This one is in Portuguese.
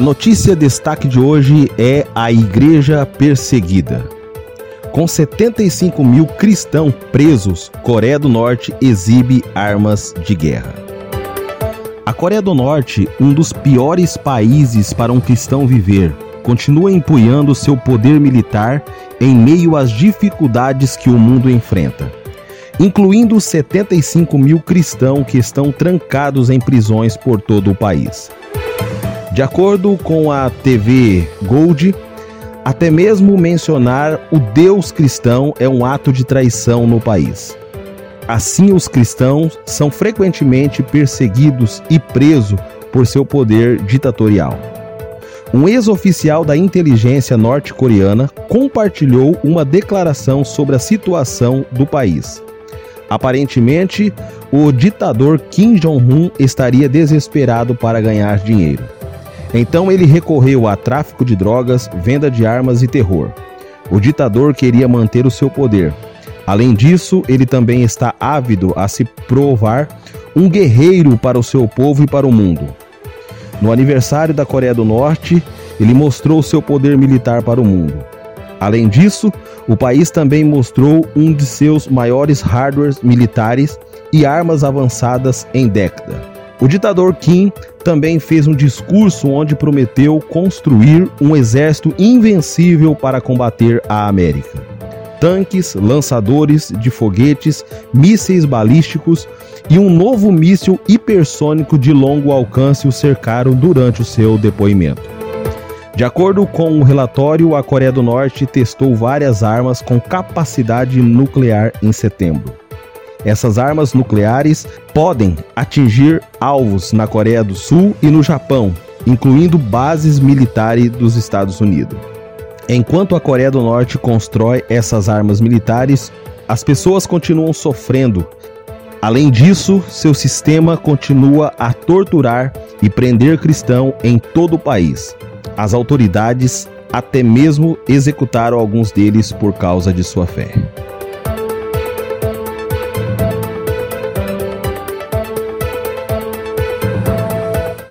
A notícia destaque de hoje é a Igreja Perseguida. Com 75 mil cristãos presos, Coreia do Norte exibe armas de guerra. A Coreia do Norte, um dos piores países para um cristão viver, continua empunhando seu poder militar em meio às dificuldades que o mundo enfrenta, incluindo 75 mil cristãos que estão trancados em prisões por todo o país. De acordo com a TV Gold, até mesmo mencionar o Deus cristão é um ato de traição no país. Assim, os cristãos são frequentemente perseguidos e presos por seu poder ditatorial. Um ex-oficial da inteligência norte-coreana compartilhou uma declaração sobre a situação do país. Aparentemente, o ditador Kim Jong-un estaria desesperado para ganhar dinheiro. Então ele recorreu a tráfico de drogas, venda de armas e terror. O ditador queria manter o seu poder. Além disso, ele também está ávido a se provar um guerreiro para o seu povo e para o mundo. No aniversário da Coreia do Norte, ele mostrou seu poder militar para o mundo. Além disso, o país também mostrou um de seus maiores hardwares militares e armas avançadas em década. O ditador Kim também fez um discurso onde prometeu construir um exército invencível para combater a América. Tanques, lançadores de foguetes, mísseis balísticos e um novo míssil hipersônico de longo alcance o cercaram durante o seu depoimento. De acordo com o relatório, a Coreia do Norte testou várias armas com capacidade nuclear em setembro. Essas armas nucleares podem atingir alvos na Coreia do Sul e no Japão, incluindo bases militares dos Estados Unidos. Enquanto a Coreia do Norte constrói essas armas militares, as pessoas continuam sofrendo. Além disso, seu sistema continua a torturar e prender cristãos em todo o país. As autoridades até mesmo executaram alguns deles por causa de sua fé.